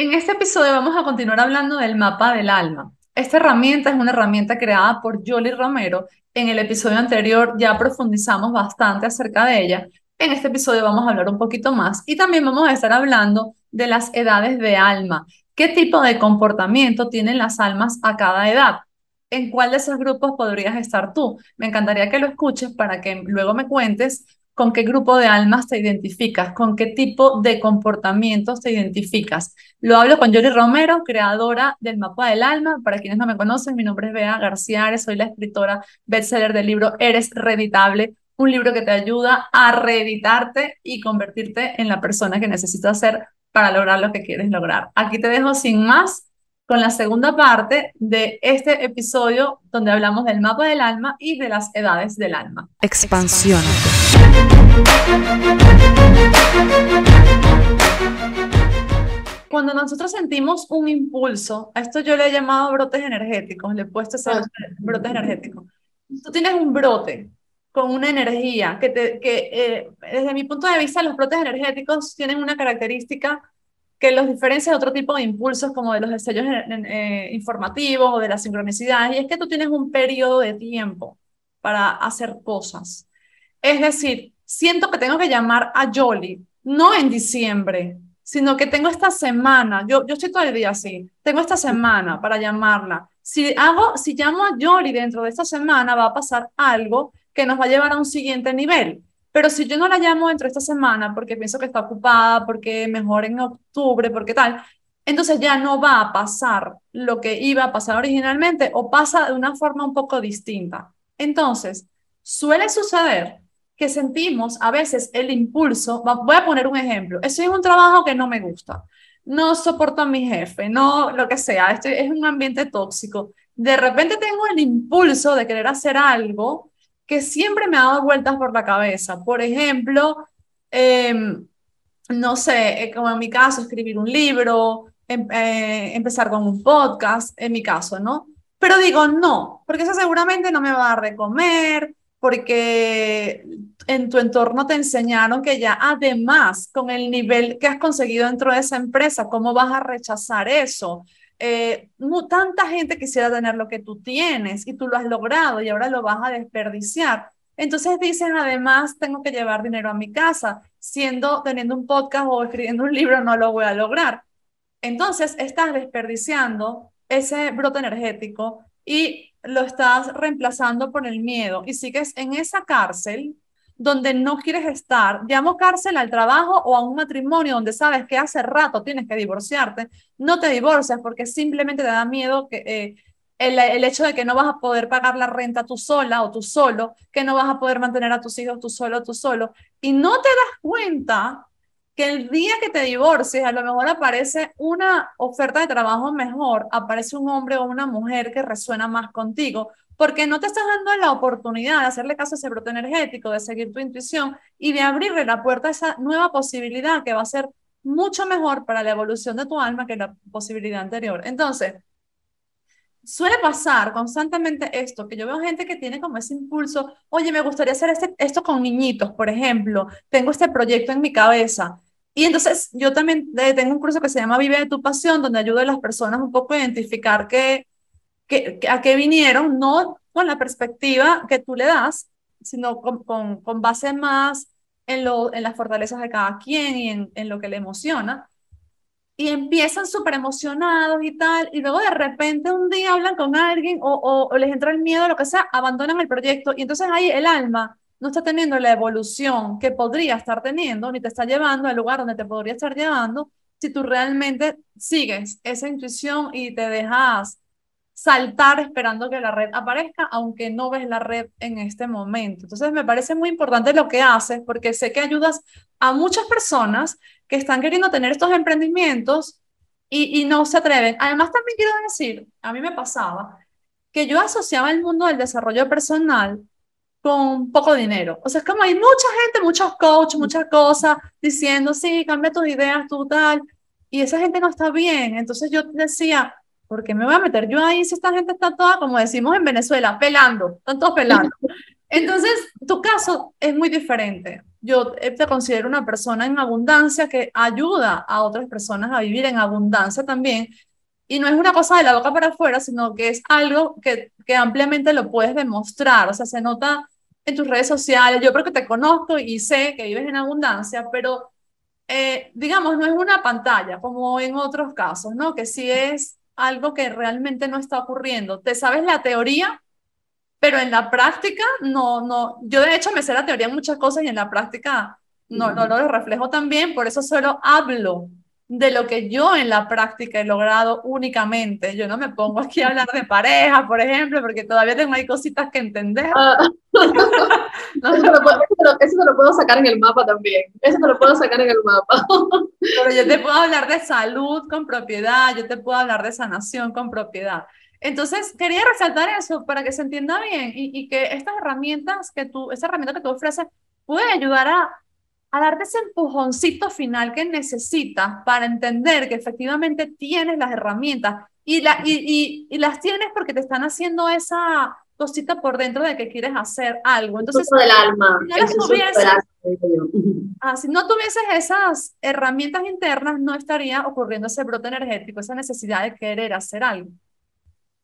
En este episodio vamos a continuar hablando del mapa del alma. Esta herramienta es una herramienta creada por Jolie Romero. En el episodio anterior ya profundizamos bastante acerca de ella. En este episodio vamos a hablar un poquito más y también vamos a estar hablando de las edades de alma. ¿Qué tipo de comportamiento tienen las almas a cada edad? ¿En cuál de esos grupos podrías estar tú? Me encantaría que lo escuches para que luego me cuentes con qué grupo de almas te identificas, con qué tipo de comportamientos te identificas. Lo hablo con Yoli Romero, creadora del Mapa del Alma. Para quienes no me conocen, mi nombre es Bea García, soy la escritora bestseller del libro Eres Reeditable, un libro que te ayuda a reeditarte y convertirte en la persona que necesitas ser para lograr lo que quieres lograr. Aquí te dejo sin más con la segunda parte de este episodio donde hablamos del mapa del alma y de las edades del alma. Expansión. Cuando nosotros sentimos un impulso, a esto yo le he llamado brotes energéticos, le he puesto ese brote energético. Tú tienes un brote con una energía que, te, que eh, desde mi punto de vista los brotes energéticos tienen una característica que los diferencia de otro tipo de impulsos como de los destellos eh, informativos o de la sincronicidad, y es que tú tienes un periodo de tiempo para hacer cosas. Es decir, siento que tengo que llamar a Jolly, no en diciembre, sino que tengo esta semana, yo, yo estoy todo el día así, tengo esta semana para llamarla. Si, hago, si llamo a Jolly dentro de esta semana, va a pasar algo que nos va a llevar a un siguiente nivel. Pero si yo no la llamo dentro de esta semana porque pienso que está ocupada, porque mejor en octubre, porque tal, entonces ya no va a pasar lo que iba a pasar originalmente o pasa de una forma un poco distinta. Entonces, suele suceder que sentimos a veces el impulso, voy a poner un ejemplo, estoy en un trabajo que no me gusta, no soporto a mi jefe, no lo que sea, este es un ambiente tóxico. De repente tengo el impulso de querer hacer algo que siempre me ha dado vueltas por la cabeza. Por ejemplo, em, no sé, eh, como en mi caso, escribir un libro, em, eh, empezar con un podcast, en mi caso, ¿no? Pero digo, no, porque eso seguramente no me va a dar de comer, porque en tu entorno te enseñaron que ya además con el nivel que has conseguido dentro de esa empresa, ¿cómo vas a rechazar eso? Eh, tanta gente quisiera tener lo que tú tienes y tú lo has logrado y ahora lo vas a desperdiciar. Entonces dicen, además, tengo que llevar dinero a mi casa, siendo, teniendo un podcast o escribiendo un libro, no lo voy a lograr. Entonces estás desperdiciando ese brote energético y lo estás reemplazando por el miedo y sigues en esa cárcel donde no quieres estar, llamo cárcel al trabajo o a un matrimonio donde sabes que hace rato tienes que divorciarte, no te divorcias porque simplemente te da miedo que eh, el, el, hecho de que no vas a poder pagar la renta tú sola o tú solo, que no vas a poder mantener a tus hijos tú solo o tú solo, y no te das cuenta que el día que te divorcies, a lo mejor aparece una oferta de trabajo mejor, aparece un hombre o una mujer que resuena más contigo, porque no te estás dando la oportunidad de hacerle caso a ese brote energético, de seguir tu intuición y de abrirle la puerta a esa nueva posibilidad que va a ser mucho mejor para la evolución de tu alma que la posibilidad anterior. Entonces, suele pasar constantemente esto, que yo veo gente que tiene como ese impulso, oye, me gustaría hacer este, esto con niñitos, por ejemplo, tengo este proyecto en mi cabeza. Y entonces yo también eh, tengo un curso que se llama Vive de tu pasión, donde ayudo a las personas un poco a identificar que, que, a qué vinieron, no con la perspectiva que tú le das, sino con, con, con base más en, lo, en las fortalezas de cada quien y en, en lo que le emociona. Y empiezan súper emocionados y tal, y luego de repente un día hablan con alguien o, o, les entra el miedo, lo que sea, abandonan el proyecto. Y entonces ahí el alma no está teniendo la evolución que podría estar teniendo, ni te está llevando al lugar donde te podría estar llevando, si tú realmente sigues esa intuición y te dejas saltar esperando que la red aparezca, aunque no ves la red en este momento. Entonces me parece muy importante lo que haces, porque sé que ayudas a muchas personas que están queriendo tener estos emprendimientos y, no se atreven. Además, también quiero decir, a mí me pasaba que yo asociaba el mundo del desarrollo personal con poco dinero. O sea, es como hay mucha gente, muchos coaches, muchas cosas diciendo, sí, cambia tus ideas, tú tal, y esa gente no está bien. Entonces yo decía, ¿por qué me voy a meter yo ahí si esta gente está toda, como decimos en Venezuela, pelando, están todos pelando? Entonces, tu caso es muy diferente. yo eh, te considero una persona en abundancia que ayuda a otras personas a vivir en abundancia también. Y no es una cosa de la boca para afuera, sino que es algo que, que ampliamente lo puedes demostrar. O sea, se nota en tus redes sociales. Yo creo que te conozco y sé que vives en abundancia, pero eh, digamos, no es una pantalla como en otros casos, ¿no? Que sí es algo que realmente no está ocurriendo. Te sabes la teoría, pero en la práctica no, no, yo de hecho me sé la teoría en muchas cosas y en la práctica no, no lo reflejo también, por eso solo hablo de lo que yo en la práctica he logrado únicamente. Yo no me pongo aquí a hablar de pareja, por ejemplo, porque todavía tengo ahí cositas que entender. Ah. eso, lo puedo, eso, lo puedo, sacar en el mapa también. Eso te lo puedo sacar en el mapa. Pero yo te puedo hablar de salud con propiedad, yo te puedo hablar de sanación con propiedad. Entonces, quería resaltar eso para que se entienda bien y, y que estas herramientas que tú, esa herramienta que tú ofreces puede ayudar a, a darte ese empujoncito final que necesitas para entender que efectivamente tienes las herramientas y, la, y, y, las tienes porque te están haciendo esa cosita por dentro de que quieres hacer algo. Entonces, del alma. Ah, si no tuvieses esas herramientas internas, no estaría ocurriendo ese brote energético, esa necesidad de querer hacer algo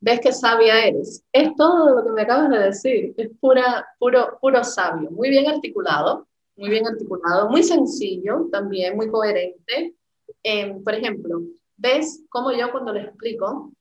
ves qué sabia eres. Es todo lo que me acabas de decir, es pura, puro, puro sabio, muy bien articulado, muy bien articulado, muy sencillo también, muy coherente. Em, por ejemplo, ves cómo yo cuando les explico,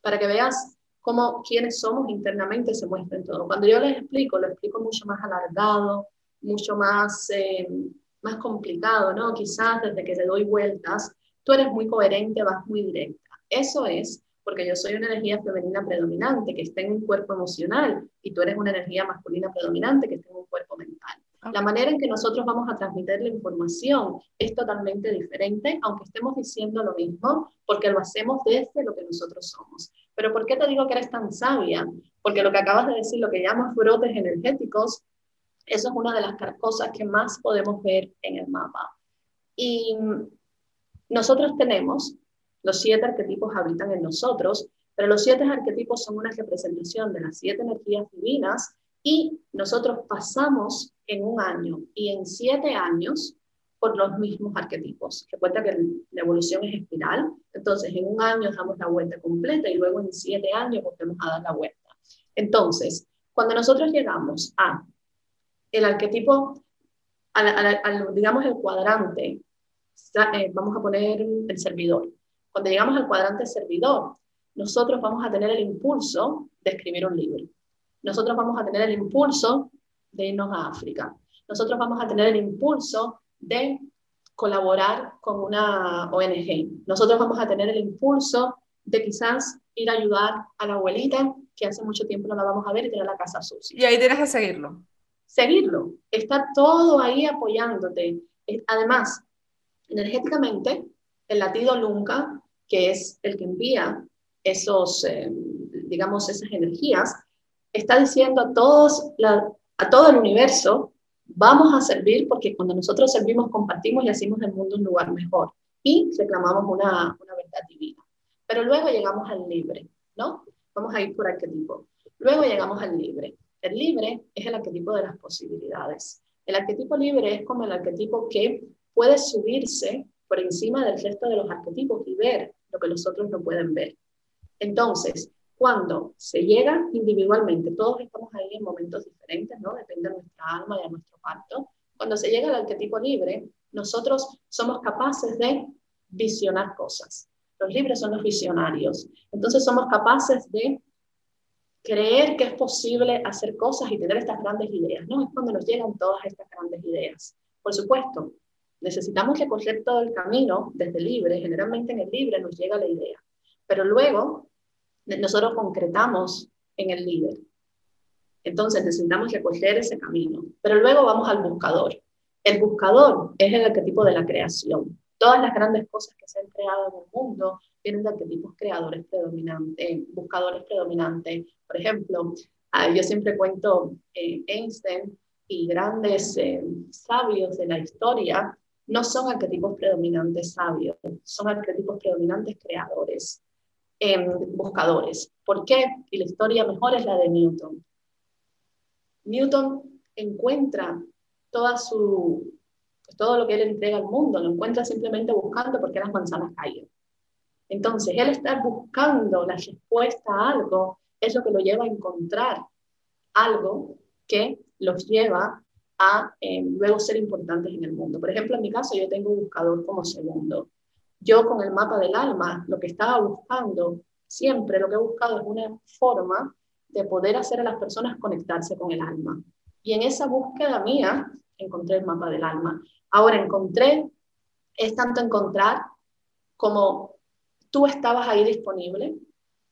para que veas cómo quienes somos internamente se muestra en todo. Cuando yo les explico, lo explico mucho más alargado, mucho más, em, más complicado, ¿no? Quizás desde que te doy vueltas, tú eres muy coherente, vas muy directa. Eso es porque yo soy una energía femenina predominante que está en un cuerpo emocional y tú eres una energía masculina predominante que está en un cuerpo mental. La manera en que nosotros vamos a transmitir la información es totalmente diferente, aunque estemos diciendo lo mismo, porque lo hacemos desde lo que nosotros somos. Pero ¿por qué te digo que eres tan sabia? Porque lo que acabas de decir, lo que llamas brotes energéticos, eso es una de las cosas que más podemos ver en el mapa. Y nosotros tenemos los siete arquetipos habitan en nosotros, pero los siete arquetipos son una representación de las siete energías divinas y nosotros pasamos en un año y en siete años por los mismos arquetipos. Recuerda que la evolución es espiral, entonces en un año damos la vuelta completa y luego en siete años volvemos a dar la vuelta. Entonces, cuando nosotros llegamos a el arquetipo, al, digamos el cuadrante, eh, vamos a poner el servidor. Cuando llegamos al cuadrante servidor, nosotros vamos a tener el impulso de escribir un libro. Nosotros vamos a tener el impulso de irnos a África. Nosotros vamos a tener el impulso de colaborar con una ONG. Nosotros vamos a tener el impulso de quizás ir a ayudar a la abuelita que hace mucho tiempo no la vamos a ver y tener la casa sucia. Y ahí tienes que seguirlo. Seguirlo. Está todo ahí apoyándote. Además, energéticamente, el latido nunca que es el que envía esos, eh, digamos, esas energías, está diciendo a, todos a todo el universo, vamos a servir porque cuando nosotros servimos, compartimos y hacemos el mundo un lugar mejor. Y reclamamos una, una verdad divina. Pero luego llegamos al libre, ¿no? Vamos a ir por arquetipo. Luego llegamos al libre. El libre es el arquetipo de las posibilidades. El arquetipo libre es como el arquetipo que puede subirse por encima del resto de los arquetipos y ver lo que los otros no pueden ver. Entonces, cuando se llega individualmente, todos estamos ahí en momentos diferentes, ¿no? Depende de nuestra alma y de nuestro pacto. Cuando se llega al arquetipo libre, nosotros somos capaces de visionar cosas. Los libres son los visionarios. Entonces somos capaces de creer que es posible hacer cosas y tener estas grandes ideas, ¿no? Es cuando nos llegan todas estas grandes ideas. Por supuesto, necesitamos recorrer todo el camino desde libre, generalmente en el libre nos llega la idea, pero luego nosotros concretamos en el líder. Entonces necesitamos recorrer ese camino, pero luego vamos al buscador. El buscador es el arquetipo de la creación. Todas las grandes cosas que se han creado en el mundo vienen de arquetipos creadores predominantes, buscadores predominantes. Por ejemplo, ah, yo siempre cuento eh, Einstein y grandes eh, sabios de la historia no son arquetipos predominantes sabios, son arquetipos predominantes creadores, em, buscadores. ¿Por qué? Y la historia mejor es la de Newton. Newton encuentra toda su, todo lo que él entrega al mundo, lo encuentra simplemente buscando por qué las manzanas caen. Entonces, él está buscando la respuesta a algo es lo que lo lleva a encontrar algo que los lleva a eh, luego ser importantes en el mundo. Por ejemplo, en mi caso, yo tengo un buscador como segundo. Yo con el mapa del alma, lo que estaba buscando, siempre lo que he buscado es una forma de poder hacer a las personas conectarse con el alma. Y en esa búsqueda mía encontré el mapa del alma. Ahora encontré, es tanto encontrar como tú estabas ahí disponible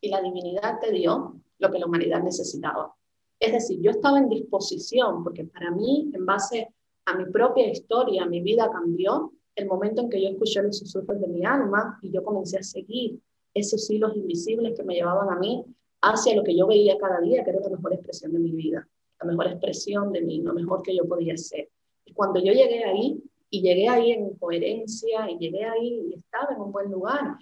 y la divinidad te dio lo que la humanidad necesitaba. Es decir, yo estaba en disposición, porque para mí, en base a mi propia historia, mi vida cambió el momento en que yo escuché los susurros de mi alma y yo comencé a seguir esos hilos invisibles que me llevaban a mí hacia lo que yo veía cada día, que era la mejor expresión de mi vida, la mejor expresión de mí, lo mejor que yo podía ser. Y cuando yo llegué ahí, y llegué ahí en coherencia, y llegué ahí y estaba en un buen lugar,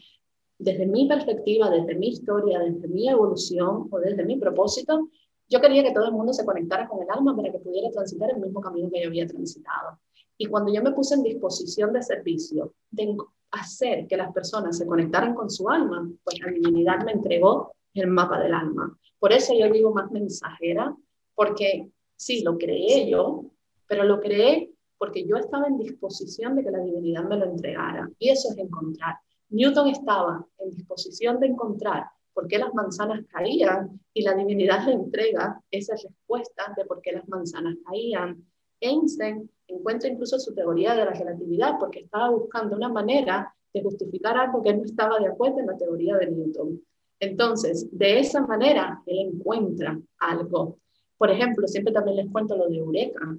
desde mi perspectiva, desde mi historia, desde mi evolución o desde mi propósito, yo quería que todo el mundo se conectara con el alma para que pudiera transitar el mismo camino que yo había transitado. Y cuando yo me puse en disposición de servicio, de hacer que las personas se conectaran con su alma, pues la divinidad me entregó el mapa del alma. Por eso yo digo más mensajera, porque sí, lo creé yo, pero lo creé porque yo estaba en disposición de que la divinidad me lo entregara. Y eso es encontrar. Newton estaba en disposición de encontrar por qué las manzanas caían y la divinidad le entrega esas respuestas de por qué las manzanas caían. Einstein encuentra incluso su teoría de la relatividad porque estaba buscando una manera de justificar algo que no estaba de acuerdo en la teoría de Newton. Entonces, de esa manera, él encuentra algo. Por ejemplo, siempre también les cuento lo de Eureka.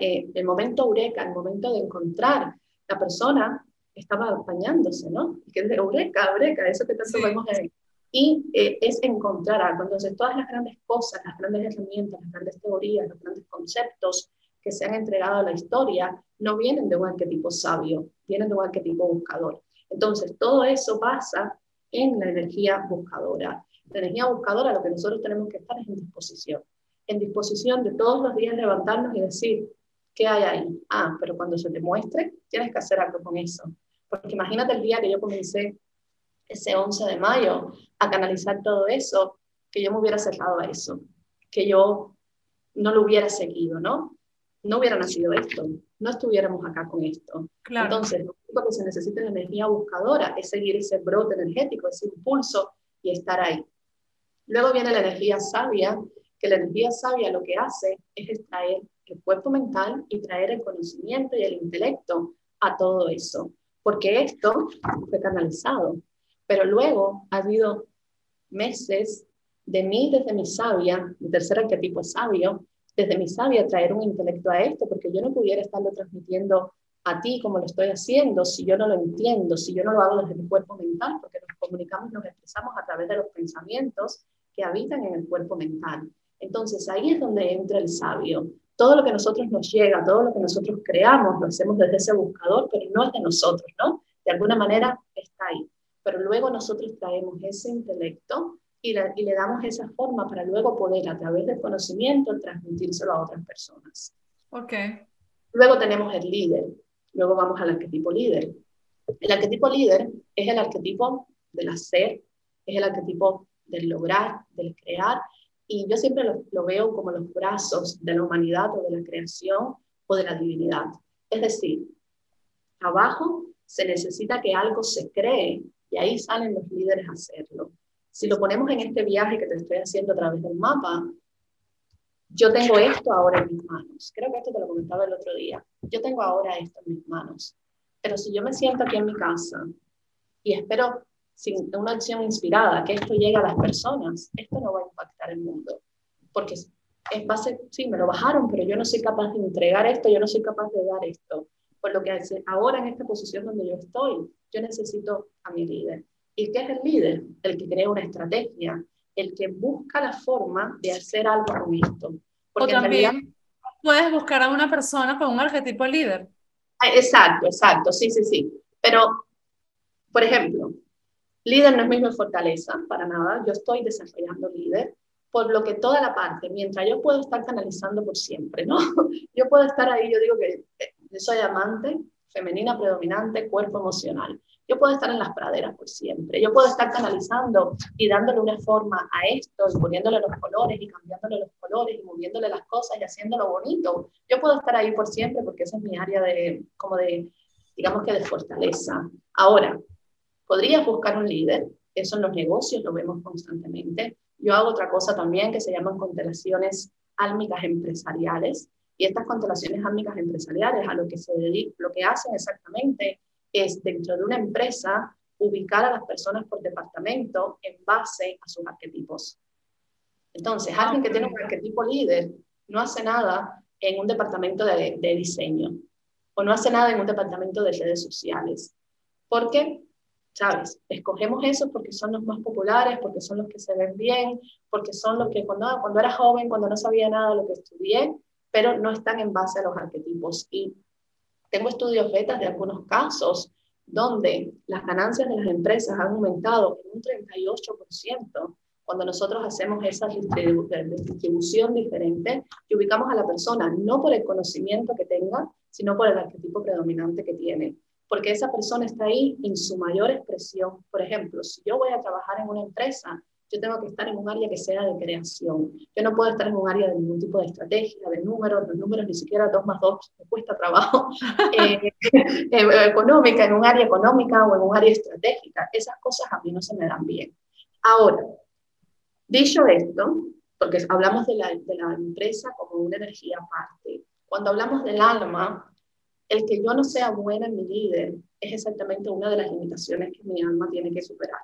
Eh, el momento Eureka, el momento de encontrar la persona estaba bañándose, ¿no? Que es de Eureka, Eureka, eso que tanto vemos ahí y eh, es encontrar algo. Entonces, todas las grandes cosas, las grandes herramientas, las grandes teorías, los grandes conceptos que se han entregado a la historia no vienen de un arquetipo sabio, vienen de un arquetipo buscador. Entonces, todo eso pasa en la energía buscadora. La energía buscadora, lo que nosotros tenemos que estar es en disposición. En disposición de todos los días levantarnos y decir, ¿qué hay ahí? Ah, pero cuando se te muestre, tienes que hacer algo con eso. Porque imagínate el día que yo comencé ese 11 de mayo a canalizar todo eso, que yo me hubiera cerrado a eso, que yo no lo hubiera seguido, ¿no? No hubiera nacido esto, no estuviéramos acá con esto. Entonces, lo único que se necesita es energía buscadora, es seguir ese brote energético, ese impulso y estar ahí. Luego viene la energía sabia, que la energía sabia lo que hace es extraer el cuerpo mental y traer el conocimiento y el intelecto a todo eso, porque esto fue canalizado. Pero luego ha habido meses de mí desde mi sabia, mi tercer arquetipo es sabio, desde mi sabia traer un intelecto a esto, porque yo no pudiera estarlo transmitiendo a ti como lo estoy haciendo si yo no lo entiendo, si yo no lo hago desde mi cuerpo mental, porque nos comunicamos, nos expresamos a través de los pensamientos que habitan en el cuerpo mental. Entonces ahí es donde entra el sabio. Todo lo que nosotros nos llega, todo lo que nosotros creamos, lo hacemos desde ese buscador, pero no es de nosotros, ¿no? De alguna manera está ahí pero luego nosotros traemos ese intelecto y, le damos esa forma para luego poder a través del conocimiento transmitírselo a otras personas. Ok. Luego tenemos el líder, luego vamos al arquetipo líder. El arquetipo líder es el arquetipo del hacer, es el arquetipo del lograr, del crear, y yo siempre lo, lo veo como los brazos de la humanidad o de la creación o de la divinidad. Es decir, abajo se necesita que algo se cree y ahí salen los líderes a hacerlo. Si lo ponemos en este viaje que te estoy haciendo a través del mapa, yo tengo esto ahora en mis manos. Creo que esto te lo comentaba el otro día. Yo tengo ahora esto en mis manos. Pero si yo me siento aquí en mi casa y espero sin una acción inspirada que esto llegue a las personas, esto no va a impactar el mundo. Porque es base, sí, me lo bajaron, pero yo no soy capaz de entregar esto, yo no soy capaz de dar esto. Por lo que ahora en esta posición donde yo estoy, yo necesito a mi líder. ¿Y qué es el líder? El que crea una estrategia, el que busca la forma de hacer algo con esto. Porque o también puedes buscar a una persona con un arquetipo líder. Ah, exacto, exacto, sí, sí, sí. Pero, por ejemplo, líder no es mismo fortaleza, para nada. Yo estoy desarrollando líder, por lo que toda la parte, mientras yo puedo estar canalizando por siempre, ¿no? Yo puedo estar ahí, yo digo que yo soy amante, femenina predominante, cuerpo emocional. Yo puedo estar en las praderas por siempre. Yo puedo estar canalizando y dándole una forma a esto y poniéndole los colores y cambiándole los colores y moviéndole las cosas y haciéndolo bonito. Yo puedo estar ahí por siempre porque esa es mi área de, como de, digamos que de fortaleza. Ahora, podrías buscar un líder. Eso en los negocios lo vemos constantemente. Yo hago otra cosa también que se llaman constelaciones álmicas empresariales. Y estas constelaciones álmicas empresariales a lo que se dedican, lo que hacen exactamente es dentro de una empresa ubicar a las personas por departamento en base a sus arquetipos. Entonces, alguien que tiene un arquetipo líder no hace nada en un departamento de, de diseño o no hace nada en un departamento de redes sociales. ¿Por qué? ¿sabes? Escogemos eso porque son los más populares, porque son los que se ven bien, porque son los que cuando, cuando era joven, cuando no sabía nada de lo que estudié, pero no están en base a los arquetipos. Y tengo estudios betas de algunos casos donde las ganancias de las empresas han aumentado en un 38% cuando nosotros hacemos esa distribución diferente y ubicamos a la persona no por el conocimiento que tenga, sino por el arquetipo predominante que tiene porque esa persona está ahí en su mayor expresión. Por ejemplo, si yo voy a trabajar en una empresa, yo tengo que estar en un área que sea de creación. Yo no puedo estar en un área de ningún tipo de estrategia, de números, los números ni siquiera 2 más 2 me cuesta trabajo, eh, eh, económica, en un área económica o en un área estratégica. Esas cosas a mí no se me dan bien. Ahora, dicho esto, porque hablamos de la, de la empresa como una energía aparte, cuando hablamos del alma, el que yo no sea buena en mi líder es exactamente una de las limitaciones que mi alma tiene que superar.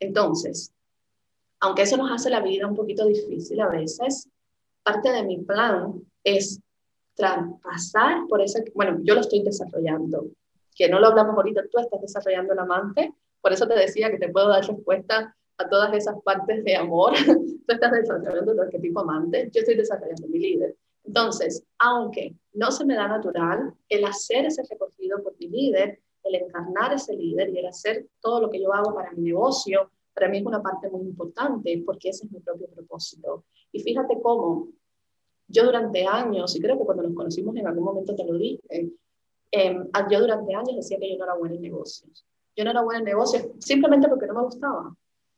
Entonces, aunque eso nos hace la vida un poquito difícil a veces, parte de mi plan es traspasar por ese, bueno, yo lo estoy desarrollando, que no lo hablamos ahorita, tú estás desarrollando el amante, por eso te decía que te puedo dar respuesta a todas esas partes de amor, tú estás desarrollando tu arquetipo amante, yo estoy desarrollando mi líder. Entonces, aunque no se me da natural, el hacer ese recogido por mi líder, el encarnar ese líder y el hacer todo lo que yo hago para mi negocio, para mí es una parte muy importante porque ese es mi propio propósito. Y fíjate cómo yo durante años, y creo que cuando nos conocimos en algún momento te lo dije, em, yo durante años decía que yo no era buena en negocios. Yo no era buena en negocios simplemente porque no me gustaba.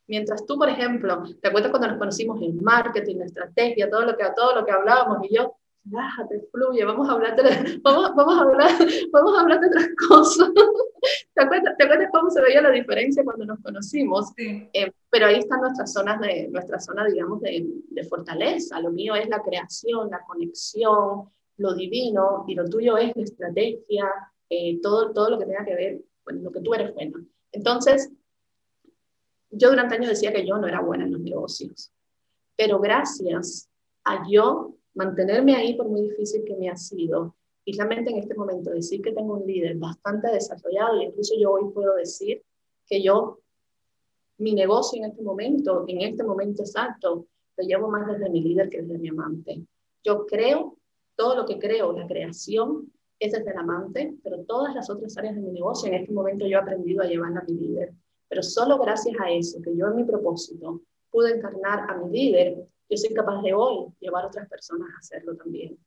Mientras tú, por ejemplo, te acuerdas cuando nos conocimos en marketing, estrategia, todo lo que, todo lo que hablábamos y yo, relájate, fluye, vamos a hablar de, vamos, vamos, a hablar, vamos a hablar de otras cosas. ¿Te acuerdas, ¿Te acuerdas cómo se veía la diferencia cuando nos conocimos? Eh, pero ahí están nuestras zonas de, nuestra zona, digamos, de, de, fortaleza. Lo mío es la creación, la conexión, lo divino, y lo tuyo es la estrategia, eh, todo, todo lo que tenga que ver con lo que tú eres bueno. Entonces, yo durante años decía que yo no era buena en los negocios, pero gracias a yo mantenerme ahí por muy difícil que me ha sido, y realmente en este momento decir que tengo un líder bastante desarrollado, y incluso yo hoy puedo decir que yo, mi negocio en este momento, en este momento exacto, lo llevo más desde mi líder que desde mi amante. Yo creo, todo lo que creo, la creación, es desde el amante, pero todas las otras áreas de mi negocio, en este momento yo he aprendido a llevarla a mi líder. Pero solo gracias a eso, que yo en mi propósito pude encarnar a mi líder, yo soy capaz de hoy llevar a otras personas a hacerlo también.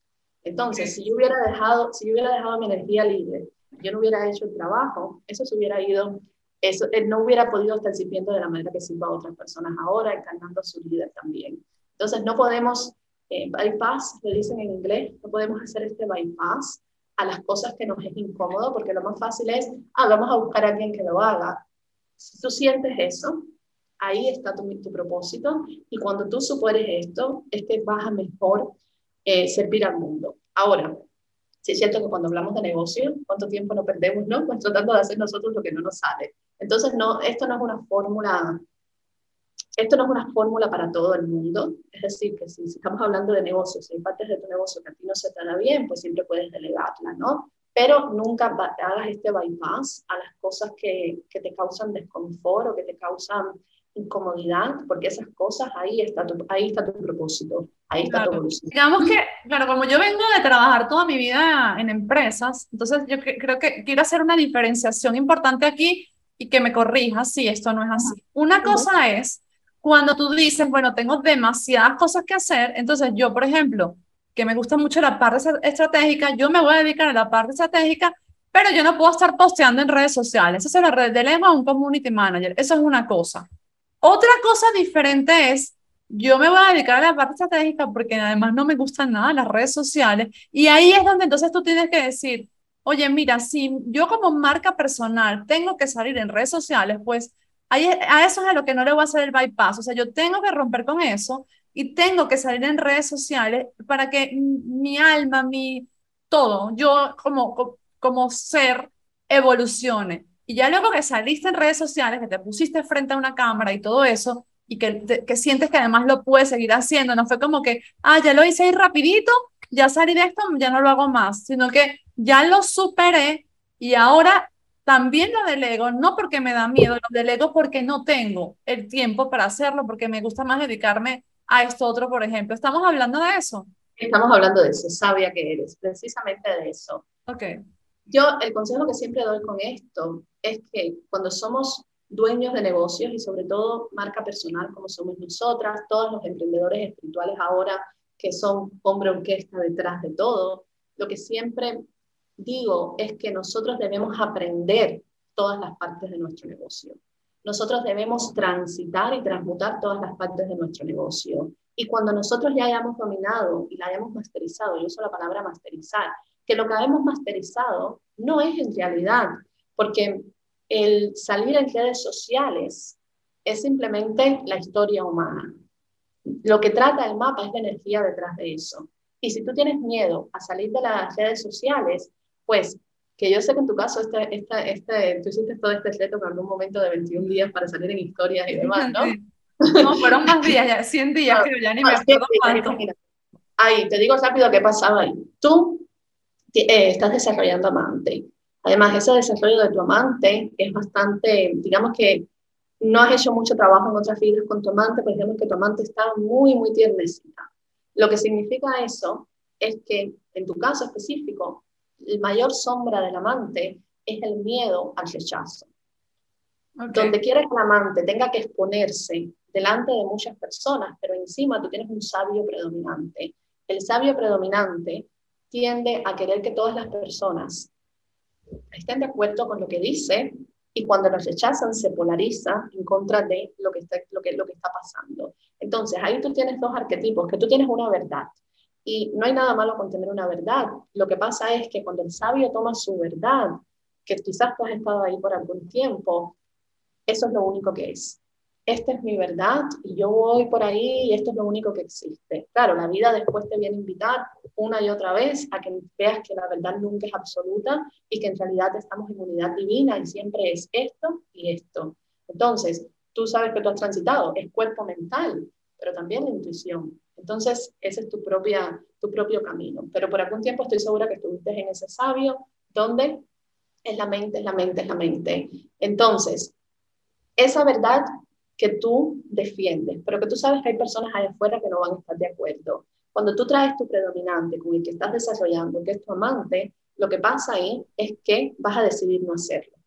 Entonces, si yo hubiera dejado, si yo hubiera dejado mi energía líder, yo no hubiera hecho el trabajo, eso se hubiera ido, eso él no hubiera podido estar sirviendo de la manera que sirva a otras personas ahora, encarnando a su líder también. Entonces, no podemos, eh, bypass, le dicen en inglés, no podemos hacer este bypass a las cosas que nos es incómodo, porque lo más fácil es, ah, vamos a buscar a alguien que lo haga. Si tú sientes eso, ahí está tu, propósito y cuando tú superes esto, es que vas a mejor eh, servir al mundo. Ahora, sí es cierto que cuando hablamos de negocio, ¿cuánto tiempo no perdemos, no? Pues tratando de hacer nosotros lo que no nos sale. Entonces, no, esto no es una fórmula, esto no es una fórmula para todo el mundo. Es decir, que si, si estamos hablando de negocios, si hay partes de tu negocio que a ti no se te da bien, pues siempre puedes delegarla, ¿no? pero nunca hagas este bypass a las cosas que, que, te causan desconfort o que te causan incomodidad, porque esas cosas, ahí está tu, ahí está tu propósito, ahí está tu evolución. Digamos que, claro, como yo vengo de trabajar toda mi vida en empresas, entonces yo creo que quiero hacer una diferenciación importante aquí y que me corrija si esto no es así. Una cosa es cuando tú dices, bueno, tengo demasiadas cosas que hacer, entonces yo, por ejemplo, que me gusta mucho la parte estratégica, yo me voy a dedicar a la parte estratégica, pero yo no puedo estar posteando en redes sociales. Eso se lo delego a un community manager. Eso es una cosa. Otra cosa diferente es, yo me voy a dedicar a la parte estratégica porque además no me gustan nada las redes sociales. Y ahí es donde entonces tú tienes que decir, oye, mira, si yo como marca personal tengo que salir en redes sociales, pues ahí, a eso es a lo que no le voy a hacer el bypass. O sea, yo tengo que romper con eso y tengo que salir en redes sociales para que mi alma, mi todo, yo como, como ser evolucione. Y ya luego que saliste en redes sociales, que te pusiste frente a una cámara y todo eso, y que, que sientes que además lo puedes seguir haciendo, no fue como que, ah, ya lo hice ahí rapidito, ya salí de esto, ya no lo hago más, sino que ya lo superé y ahora también lo delego, no porque me da miedo, lo delego porque no tengo el tiempo para hacerlo, porque me gusta más dedicarme a esto otro, por ejemplo. ¿Estamos hablando de eso? Estamos hablando de eso, sabia que eres, precisamente de eso. Ok. Yo el consejo que siempre doy con esto es que cuando somos dueños de negocios y sobre todo marca personal como somos nosotras, todos los emprendedores espirituales ahora que son hombre orquesta detrás de todo, lo que siempre digo es que nosotros debemos aprender todas las partes de nuestro negocio nosotros debemos transitar y transmutar todas las partes de nuestro negocio. Y cuando nosotros ya hayamos dominado y la hayamos masterizado, yo uso la palabra masterizar, que lo que hayamos masterizado no es en realidad, porque el salir en redes sociales es simplemente la historia humana. Lo que trata el mapa es la energía detrás de eso. Y si tú tienes miedo a salir de las redes sociales, pues que yo sé que en tu caso este, este, este, tú hiciste todo este reto en algún momento de 21 días para salir en historias y demás, ¿no? No, fueron más días, ya, 100 días, pero ya ni me acuerdo cuánto. Ahí, te digo rápido qué pasaba ahí. Tú eh, estás desarrollando amante. Además, ese desarrollo de tu amante es bastante, digamos que no has hecho mucho trabajo en otras vidas con tu amante, pues digamos que tu amante está muy, muy tiernecita. Lo que significa eso es que en tu caso específico, el mayor sombra del amante es el miedo al rechazo. Donde quiera que el amante tenga que exponerse delante de muchas personas, pero encima tú tienes un sabio predominante. El sabio predominante tiende a querer que todas las personas estén de acuerdo con lo que dice y cuando lo rechazan se polariza en contra de lo que, está, lo, que, lo que está pasando. Entonces ahí tú tienes dos arquetipos, que tú tienes una verdad y no hay nada malo con tener una verdad. Lo que pasa es que cuando el sabio toma su verdad, que quizás tú has estado ahí por algún tiempo, eso es lo único que es. Esta es mi verdad y yo voy por ahí y esto es lo único que existe. Claro, la vida después te viene a invitar una y otra vez a que veas que la verdad nunca es absoluta y que en realidad estamos en unidad divina y siempre es esto y esto. Entonces, tú sabes que tú has transitado, es cuerpo mental, pero también la intuición. Entonces, ese es tu, propia, tu propio camino. Pero por algún tiempo estoy segura que estuviste en ese sabio, donde es la mente, es la mente, es la mente. Entonces, esa verdad que tú defiendes, pero que tú sabes que hay personas allá afuera que no van a estar de acuerdo. Cuando tú traes tu predominante con el que estás desarrollando, que es tu amante, lo que pasa ahí es que vas a decidir no hacerlo.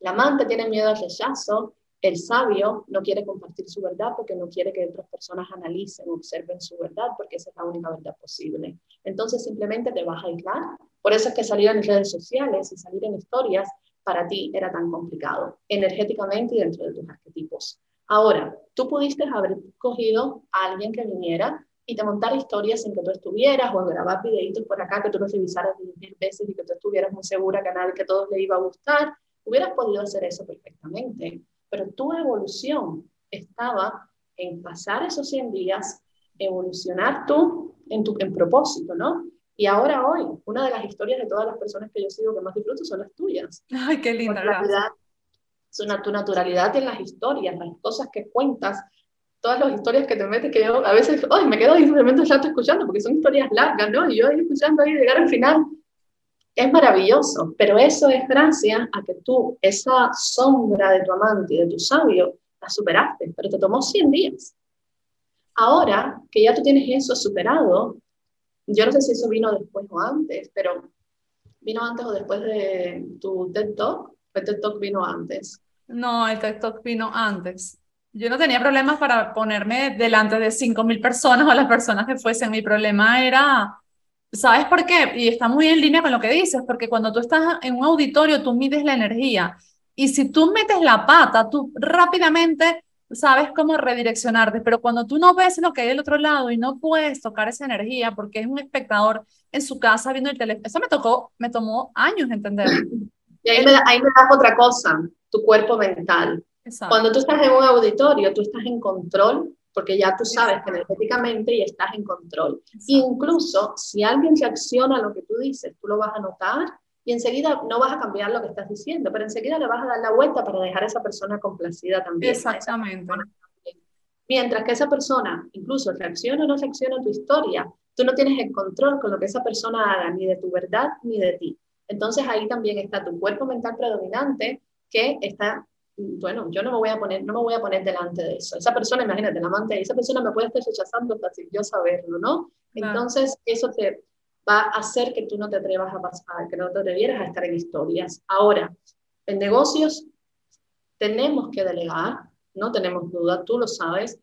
El amante tiene miedo al rechazo el sabio no quiere compartir su verdad porque no quiere que otras personas analicen, observen su verdad, porque esa es la única verdad posible. Entonces simplemente te vas a aislar. Por eso es que salir en redes sociales y salir en historias para ti era tan complicado, energéticamente y dentro de tus arquetipos. Ahora, tú pudiste haber cogido a alguien que viniera y te montara historias sin que tú estuvieras o grabar videitos por acá que tú los revisaras mil veces y que tú estuvieras muy segura que a nadie, que a todos le iba a gustar. Hubieras podido hacer eso perfectamente pero tu evolución estaba en pasar esos 100 días, evolucionar tú en tu en propósito, ¿no? Y ahora hoy, una de las historias de todas las personas que yo sigo que más disfruto son las tuyas. Ay, qué linda. Es una, tu naturalidad en las historias, las cosas que cuentas, todas las historias que te metes, que yo a veces, ay, me quedo simplemente ya escuchando, porque son historias largas, ¿no? Y yo ahí escuchando ahí llegar al final, es maravilloso, pero eso es gracias a que tú, esa sombra de tu amante de tu sabio, la superaste, pero te tomó 100 días. Ahora que ya tú tienes eso superado, yo no sé si eso vino después o antes, pero vino antes o después de tu TED Talk, el TED Talk vino antes. No, el Talk vino antes. Yo no tenía problemas para ponerme delante de 5.000 personas o las personas que fuesen. Mi problema era, ¿sabes por qué? Y está muy en línea con lo que dices, porque cuando tú estás en un auditorio, tú mides la energía. Y si tú metes la pata, tú rápidamente sabes cómo redireccionarte, pero cuando tú no ves lo que hay del otro lado y no puedes tocar esa energía porque es un espectador en su casa viendo el teléfono, eso me tocó, me tomó años entender. Y ahí, me, ahí me das otra cosa, tu cuerpo mental. Cuando tú estás en un auditorio, tú estás en control porque ya tú sabes que energéticamente y estás en control. Incluso si alguien reacciona a lo que tú dices, tú lo vas a notar y enseguida no vas a cambiar lo que estás diciendo, pero enseguida le vas a dar la vuelta para dejar a esa persona complacida también. Exactamente. Mientras que esa persona incluso reacciona o no reacciona a tu historia, tú no tienes el control con lo que esa persona haga, ni de tu verdad ni de ti. Entonces ahí también está tu cuerpo mental predominante que está, bueno, yo no me voy a poner, no me voy a poner delante de eso. Esa persona, imagínate, la amante, esa persona me puede estar rechazando hasta sin yo saberlo, ¿no? Entonces eso te, va a hacer que tú no te atrevas a pasar, que no te atrevieras a estar en historias. Ahora, en negocios tenemos que delegar, no tenemos duda, tú lo sabes.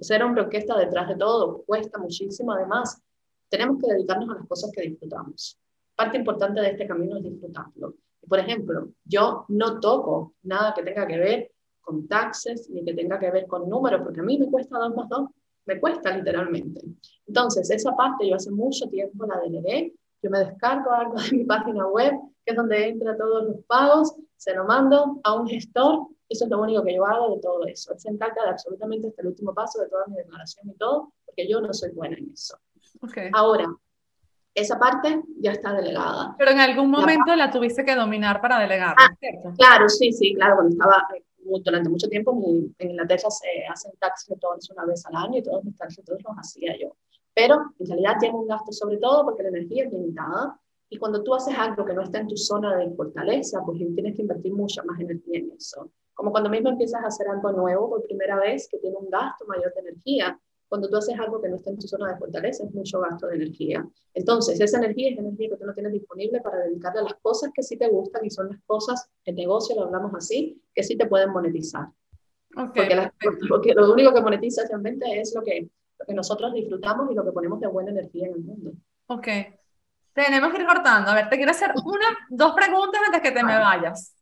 Ser hombre orquesta detrás de todo cuesta muchísimo. Además, tenemos que dedicarnos a las cosas que disfrutamos. Parte importante de este camino es disfrutarlo. Por ejemplo, yo no toco nada que tenga que ver con taxes ni que tenga que ver con números, porque a mí me cuesta dos más dos me cuesta literalmente. Entonces, esa parte yo hace mucho tiempo la delegué, yo me descargo algo de mi página web, que es donde entra todos los pagos, se lo mando a un gestor, eso es lo único que yo hago de todo eso. Él se encarga de absolutamente hasta el último paso de toda mi declaración y todo, porque yo no soy buena en eso. Okay. Ahora, esa parte ya está delegada. Pero en algún momento la, tuviste que dominar para delegar, ah, ¿cierto? Claro, sí, sí, claro, cuando estaba durante mucho tiempo en Inglaterra se hacen tax returns una vez al año y todos mis tax returns los hacía yo. Pero en realidad tiene un gasto sobre todo porque la energía es limitada y cuando tú haces algo que no está en tu zona de fortaleza, pues tienes que invertir mucha más energía en eso. Como cuando mismo empiezas a hacer algo nuevo por primera vez que tiene un gasto mayor de energía, cuando tú haces algo que no está en tu zona de fortaleza, es mucho gasto de energía. Entonces, esa energía es energía que tú no tienes disponible para dedicarle a las cosas que sí te gustan y son las cosas, el negocio, lo hablamos así, que sí te pueden monetizar. Okay, porque, lo único que monetiza realmente es lo que, lo que nosotros disfrutamos y lo que ponemos de buena energía en el mundo. Ok. Tenemos que ir cortando. A ver, te quiero hacer una, dos preguntas antes que te me vayas.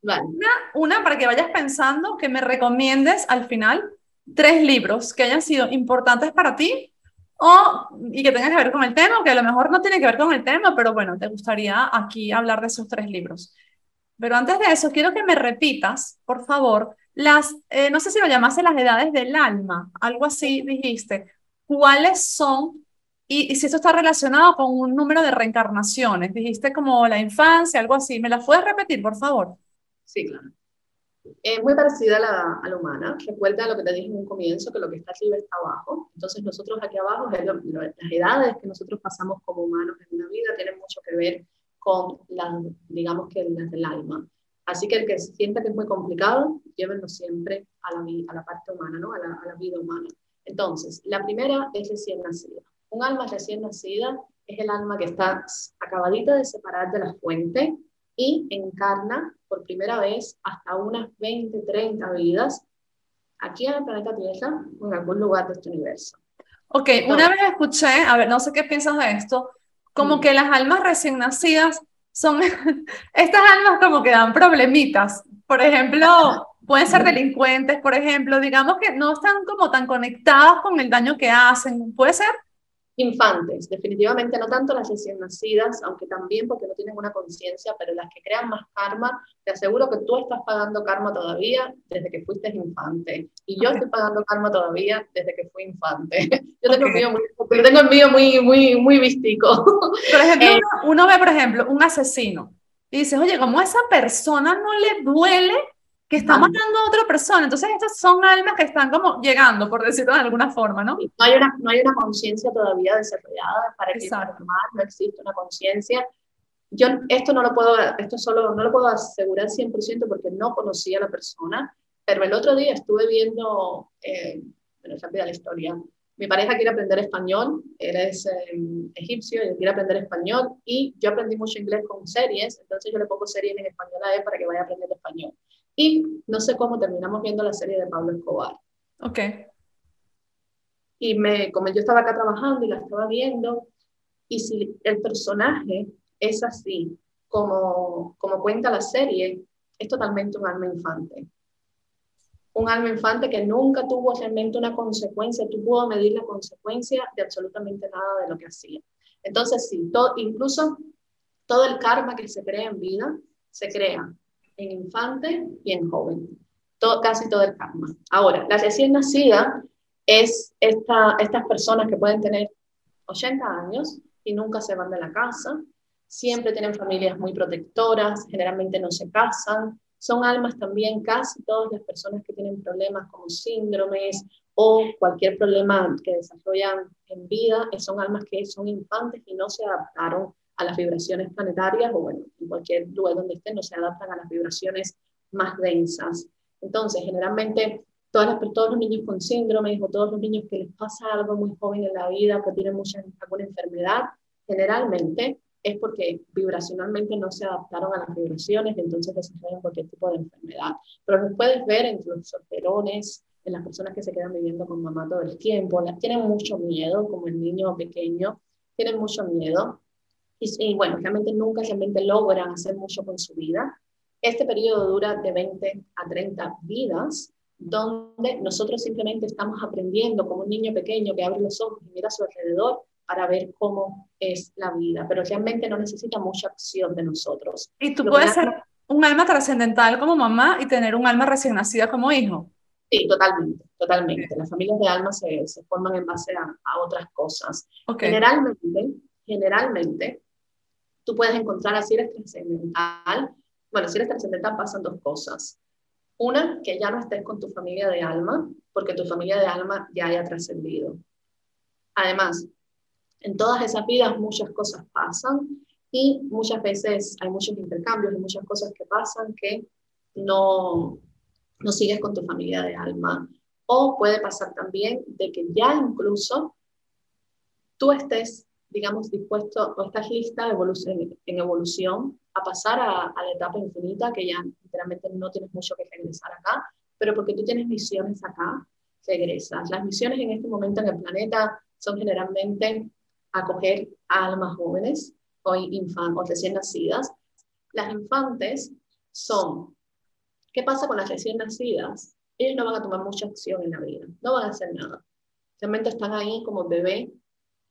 Vale. Una, una para que vayas pensando, que me recomiendes al final tres libros que hayan sido importantes para ti o, y que tengan que ver con el tema, que a lo mejor no tiene que ver con el tema, pero bueno, te gustaría aquí hablar de esos tres libros. Pero antes de eso, quiero que me repitas, por favor, las, eh, no sé si lo llamaste las edades del alma, algo así dijiste. ¿Cuáles son? Y, y, si esto está relacionado con un número de reencarnaciones, dijiste como la infancia, algo así. ¿Me las puedes repetir, por favor? Sí, claro. Es muy parecida a la, a la, humana. Recuerda lo que te dije en un comienzo, que lo que está arriba está abajo. Entonces nosotros aquí abajo, las edades que nosotros pasamos como humanos en una vida tienen mucho que ver con las, digamos que las del alma. Así que el que sienta que es muy complicado, llévenlo siempre a la, a la parte humana, ¿no? a, la, a la vida humana. Entonces, la primera es recién nacida. Un alma recién nacida es el alma que está acabadita de separar de la fuente, y encarna por primera vez hasta unas 20, 30 vidas aquí en el planeta Tierra o en algún lugar de este universo. Ok, una vez escuché, a ver, no sé qué piensas de esto, como que las almas recién nacidas son, estas almas como que dan problemitas. Por ejemplo, pueden ser delincuentes, por ejemplo, digamos que no están como tan conectadas con el daño que hacen. ¿Puede ser? Infantes, definitivamente no tanto las recién nacidas, aunque también porque no tienen una conciencia, pero las que crean más karma, te aseguro que tú estás pagando karma todavía desde que fuiste infante. Y yo estoy pagando karma todavía desde que fui infante. Yo tengo, okay. el, mío muy, tengo el mío muy, muy, muy vistico. Por ejemplo, eh, uno, uno ve, por ejemplo, un asesino y dices, oye, ¿cómo a esa persona no le duele que está matando a otra persona. Entonces, estas son almas que están como llegando, por decirlo de alguna forma, ¿no? No hay una, no hay una conciencia todavía desarrollada para que mal, no existe una conciencia. Yo esto no lo puedo, esto solo no lo puedo asegurar 100% porque no conocía a la persona, pero el otro día estuve viendo, eh, bueno, rápida la historia, mi pareja quiere aprender español, él es eh, egipcio y quiere aprender español y yo aprendí mucho inglés con series, entonces yo le pongo series en español a él para que vaya aprendiendo español. Y no sé cómo terminamos viendo la serie de Pablo Escobar. Ok. Y me, como yo estaba acá trabajando y la estaba viendo, y si el personaje es así, como, como cuenta la serie, es totalmente un alma infante. Un alma infante que nunca tuvo realmente una consecuencia, tú pudo medir la consecuencia de absolutamente nada de lo que hacía. Entonces, sí, todo, incluso todo el karma que se crea en vida se crea en infante y en joven. Casi todo el karma. Ahora, la recién nacida es esta, estas personas que pueden tener 80 años y nunca se van de la casa, siempre tienen familias muy protectoras, generalmente no se casan, son almas también, casi todas las personas que tienen problemas como síndromes o cualquier problema que desarrollan en vida, son almas que son infantes y no se adaptaron a las vibraciones planetarias o bueno, en cualquier lugar donde estén, no se adaptan a las vibraciones más densas. Entonces, generalmente todas todos los niños con síndromes o todos los niños que les pasa algo muy joven en la vida, que tienen mucha, alguna enfermedad, generalmente es porque vibracionalmente no se adaptaron a las vibraciones y entonces desarrollan cualquier tipo de enfermedad. Pero lo puedes ver en los solterones, en las personas que se quedan viviendo con mamá todo el tiempo, las tienen mucho miedo, como el niño pequeño, tienen mucho miedo y, y bueno, realmente nunca realmente logran hacer mucho con su vida. Este periodo dura de 20 a 30 vidas, donde nosotros simplemente estamos aprendiendo como un niño pequeño que abre los ojos y mira a su alrededor para ver cómo es la vida, pero realmente no necesita mucha acción de nosotros. ¿Y tú puedes ser un alma trascendental como mamá y tener un alma recién nacida como hijo? Sí, totalmente, totalmente. Las familias de almas se, se forman en base a, a otras cosas. Generalmente, generalmente, tú puedes encontrar así eres trascendental. Bueno, si eres trascendental pasan dos cosas. Una, que ya no estés con tu familia de alma, porque tu familia de alma ya haya trascendido. Además, en todas esas vidas muchas cosas pasan y muchas veces hay muchos intercambios y muchas cosas que pasan que no, no sigues con tu familia de alma. O puede pasar también de que ya incluso tú estés, digamos, dispuesto o estás lista en evolución a pasar a, a, la etapa infinita, que ya literalmente no tienes mucho que regresar acá, pero porque tú tienes misiones acá, regresas. Las misiones en este momento en el planeta son generalmente acoger a almas jóvenes o, infantes, o recién nacidas. Las infantes son, ¿qué pasa con las recién nacidas? Ellos no van a tomar mucha acción en la vida, no van a hacer nada. Realmente están ahí como bebé,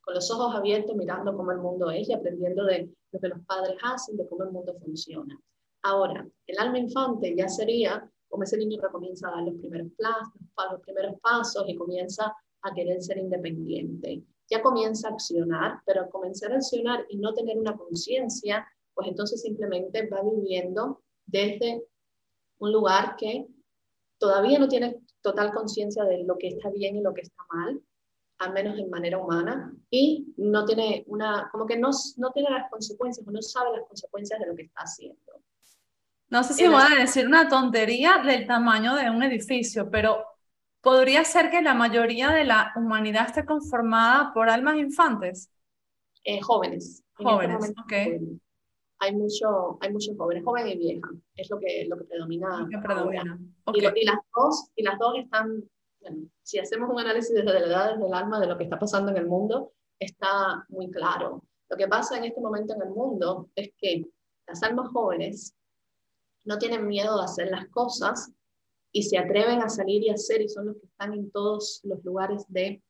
con los ojos abiertos, mirando cómo el mundo es y aprendiendo de lo que los padres hacen, de cómo el mundo funciona. Ahora, el alma infante ya sería como ese niño que comienza a dar los primeros, los primeros pasos y comienza a querer ser independiente ya comienza a accionar, pero al comenzar a accionar y no tener una conciencia, pues entonces simplemente va viviendo desde un lugar que todavía no tiene total conciencia de lo que está bien y lo que está mal, al menos en manera humana, y no tiene una, como que no, no tiene las consecuencias o no sabe las consecuencias de lo que está haciendo. No sé si voy a decir una tontería del tamaño de un edificio, pero ¿Podría ser que la mayoría de la humanidad esté conformada por almas infantes? Eh, jóvenes. Este jóvenes, ok. Hay, mucho, hay muchos jóvenes, joven y vieja, es lo que, lo que predomina. que predomina. Y, las dos, y las dos están, bueno, si hacemos un análisis desde la edad del alma de lo que está pasando en el mundo, está muy claro. Lo que pasa en este momento en el mundo es que las almas jóvenes no tienen miedo de hacer las cosas y se atreven a salir y hacer y son los que están en todos los lugares de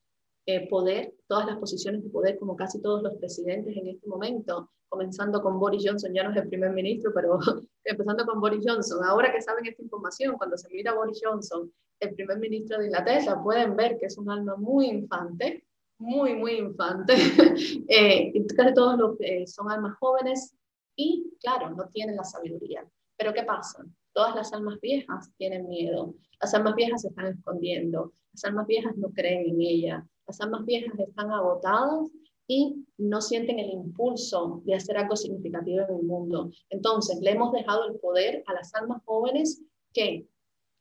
eh, poder, todas las posiciones de poder, como casi todos los presidentes en este momento, comenzando con Boris Johnson, ya no es el primer ministro, pero empezando con Boris Johnson. Ahora que saben esta información, cuando se mira a Boris Johnson, el primer ministro de Inglaterra, pueden ver que es un alma muy infante, muy, muy infante. eh, casi todos los, eh, son almas jóvenes y, claro, no tienen la sabiduría. Pero ¿qué pasa? Todas las almas viejas tienen miedo. Las almas viejas se están escondiendo. Las almas viejas no creen en ella. Las almas viejas están agotadas y no sienten el impulso de hacer algo significativo en el mundo. Entonces, le hemos dejado el poder a las almas jóvenes que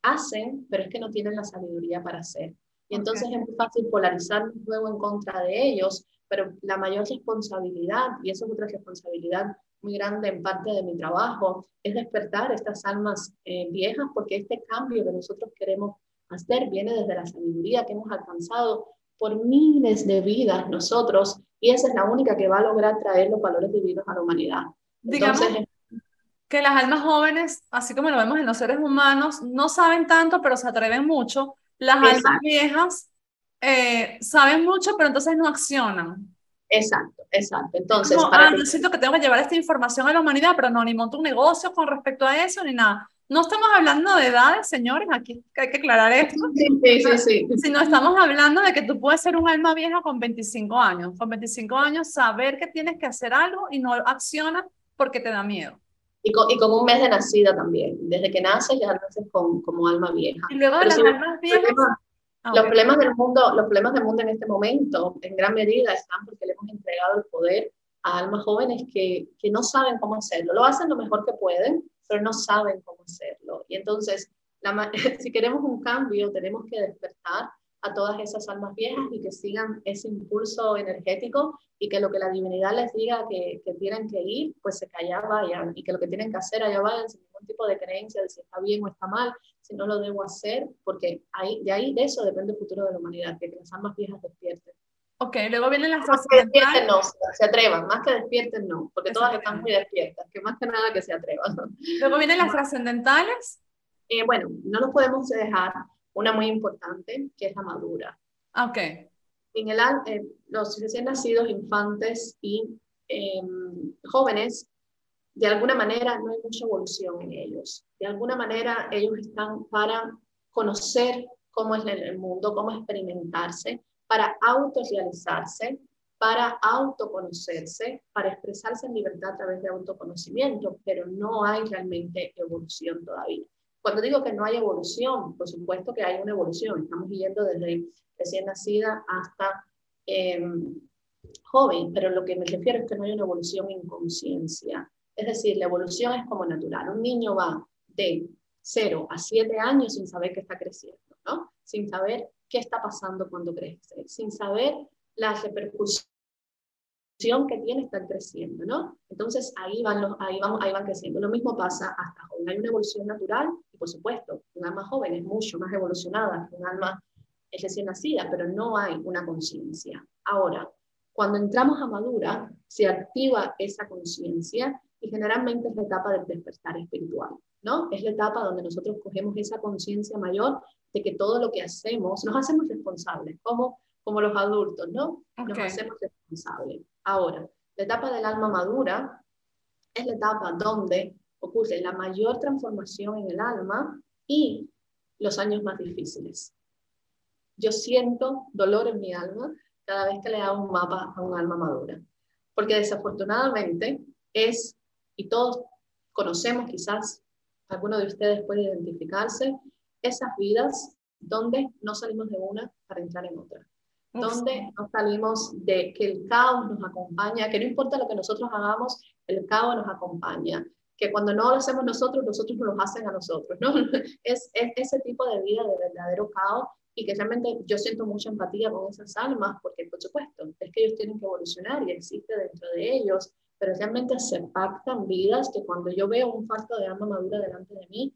hacen, pero es que no tienen la sabiduría para hacer. Y entonces es muy fácil polarizar luego en contra de ellos, pero la mayor responsabilidad, y eso es otra responsabilidad muy grande en parte de mi trabajo, es despertar estas almas eh, viejas, porque este cambio que nosotros queremos hacer viene desde la sabiduría que hemos alcanzado por miles de vidas nosotros, y esa es la única que va a lograr traer los valores divinos a la humanidad. Digamos que las almas jóvenes, así como lo vemos en los seres humanos, no saben tanto, pero se atreven mucho. Las almas viejas eh, saben mucho, pero entonces no accionan. Exacto, exacto. Entonces, para ah, siento que tengo que llevar esta información a la humanidad, pero no, ni monto un negocio con respecto a eso, ni nada. No estamos hablando de edades, señores, aquí hay que aclarar esto. Sí, sí, sí. Sino estamos hablando de que tú puedes ser un alma vieja con 25 años. Con 25 años, saber que tienes que hacer algo y no accionas porque te da miedo. Y con, y con, un mes de nacida también. Desde que naces ya naces con, como alma vieja. Y luego las almas viejas Ah, los, problemas del mundo, los problemas del mundo en este momento, en gran medida, están porque le hemos entregado el poder a almas jóvenes que, que no saben cómo hacerlo. Lo hacen lo mejor que pueden, pero no saben cómo hacerlo. Y entonces, si queremos un cambio, tenemos que despertar a todas esas almas viejas y que sigan ese impulso energético y que lo que la divinidad les diga que, que tienen que ir, pues se allá vayan y que lo que tienen que hacer allá vayan sin ningún tipo de creencia de si está bien o está mal, si no lo debo hacer, porque ahí, de ahí de eso depende el futuro de la humanidad, que las almas viejas despierten. Ok, luego vienen las que despierten no, se atrevan, más que despierten no, porque todas están muy despiertas, que más que nada que se atrevan. Luego vienen las trascendentales. Eh, bueno, no nos podemos dejar una muy importante, que es la madura. Ok. En el, eh, los recién nacidos, infantes y em, jóvenes, de alguna manera no hay mucha evolución en ellos. De alguna manera ellos están para conocer cómo es el mundo, cómo experimentarse, para autorrealizarse, para autoconocerse, para expresarse en libertad a través de autoconocimiento, pero no hay realmente evolución todavía. Cuando digo que no hay evolución, por supuesto que hay una evolución. Estamos yendo desde recién nacida hasta em, joven, pero lo que me refiero es que no hay una evolución en conciencia. Es decir, la evolución es como natural. Un niño va de 0 a 7 años sin saber que está creciendo, ¿no? Sin saber qué está pasando cuando crece, sin saber la repercusión que tiene estar creciendo, ¿no? Entonces ahí van, los, ahí, vamos, ahí van creciendo. Lo mismo pasa hasta joven. Hay una evolución natural y por supuesto, un alma joven es mucho más evolucionada que un alma recién nacida, pero no hay una conciencia. Ahora, cuando entramos a madura, se activa esa conciencia y generalmente es la etapa del despertar espiritual, ¿no? Es la etapa donde nosotros cogemos esa conciencia mayor de que todo lo que hacemos, nos hacemos responsables, como, como los adultos, ¿no? Nos hacemos responsables. Ahora, la etapa del alma madura es la etapa donde ocurre la mayor transformación en el alma y los años más difíciles. Yo siento dolor en mi alma cada vez que le hago un mapa a un alma madura, porque desafortunadamente es, y todos conocemos quizás, alguno de ustedes puede identificarse, esas vidas donde no salimos de una para entrar en otra. Donde no salimos de que el caos nos acompaña, que no importa lo que nosotros hagamos, el caos nos acompaña, que cuando no lo hacemos nosotros, nosotros nos lo hacen a nosotros, ¿no? Es, es ese tipo de vida de verdadero caos y que realmente yo siento mucha empatía con esas almas, porque por supuesto, es que ellos tienen que evolucionar y existe dentro de ellos, pero realmente se pactan vidas que cuando yo veo un falto de alma madura delante de mí,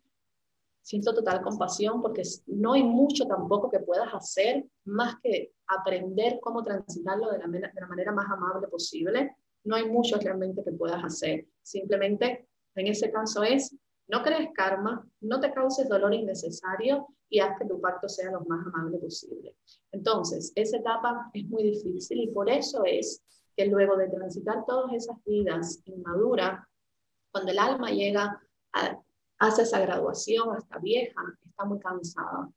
siento total compasión porque no hay mucho tampoco que puedas hacer más que aprender cómo transitarlo de la, manera más amable posible. No hay mucho realmente que puedas hacer. Simplemente, en ese caso es, no crees karma, no te causes dolor innecesario y haz que tu pacto sea lo más amable posible. Entonces, esa etapa es muy difícil y por eso es que luego de transitar todas esas vidas inmaduras, cuando el alma llega a hace esa graduación, hasta vieja, está muy cansada.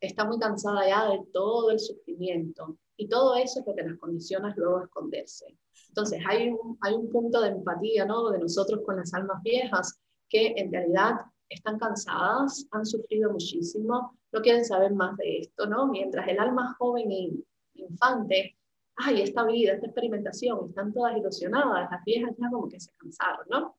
Está muy cansada ya de todo el sufrimiento. Y todo eso es lo que las condiciona luego a esconderse. Entonces, hay un, hay un punto de empatía, ¿no? De nosotros con las almas viejas, que en realidad están cansadas, han sufrido muchísimo, no quieren saber más de esto, ¿no? Mientras el alma joven e infante, ay, esta vida, esta experimentación, están todas ilusionadas, las viejas ya como que se cansaron, ¿no?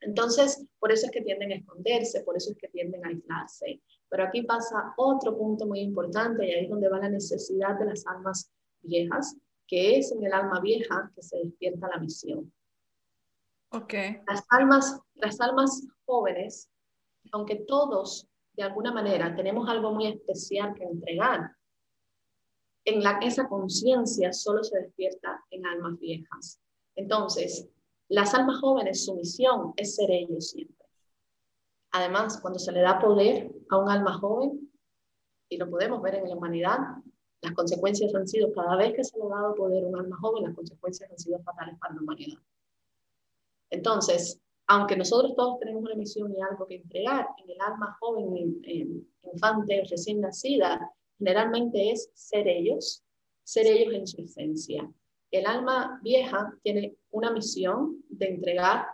Entonces, por eso es que tienden a esconderse, por eso es que tienden a aislarse. Pero aquí pasa otro punto muy importante y ahí es donde va la necesidad de las almas viejas, que es en el alma vieja que se despierta la misión. Okay. Las almas, las almas jóvenes, aunque todos de alguna manera tenemos algo muy especial que entregar, en la, esa conciencia solo se despierta en almas viejas. Entonces, las almas jóvenes, su misión es ser ellos siempre. Además, cuando se le da poder a un alma joven, y lo podemos ver en la humanidad, las consecuencias han sido, cada vez que se le ha dado poder a un alma joven, las consecuencias han sido fatales para la humanidad. Entonces, aunque nosotros todos tenemos una misión y algo que entregar, en el alma joven, infante o recién nacida, generalmente es ser ellos, ser ellos en su esencia. El alma vieja tiene una misión de entregar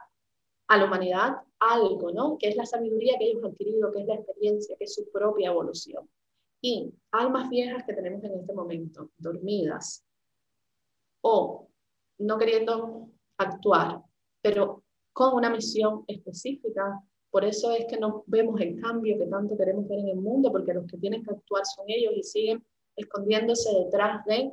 a la humanidad algo, ¿no? Que es la sabiduría que ellos han adquirido, que es la experiencia, que es su propia evolución. Y almas viejas que tenemos en este momento, dormidas o no queriendo actuar, pero con una misión específica. Por eso es que no vemos el cambio que tanto queremos ver en el mundo, porque los que tienen que actuar son ellos y siguen escondiéndose detrás de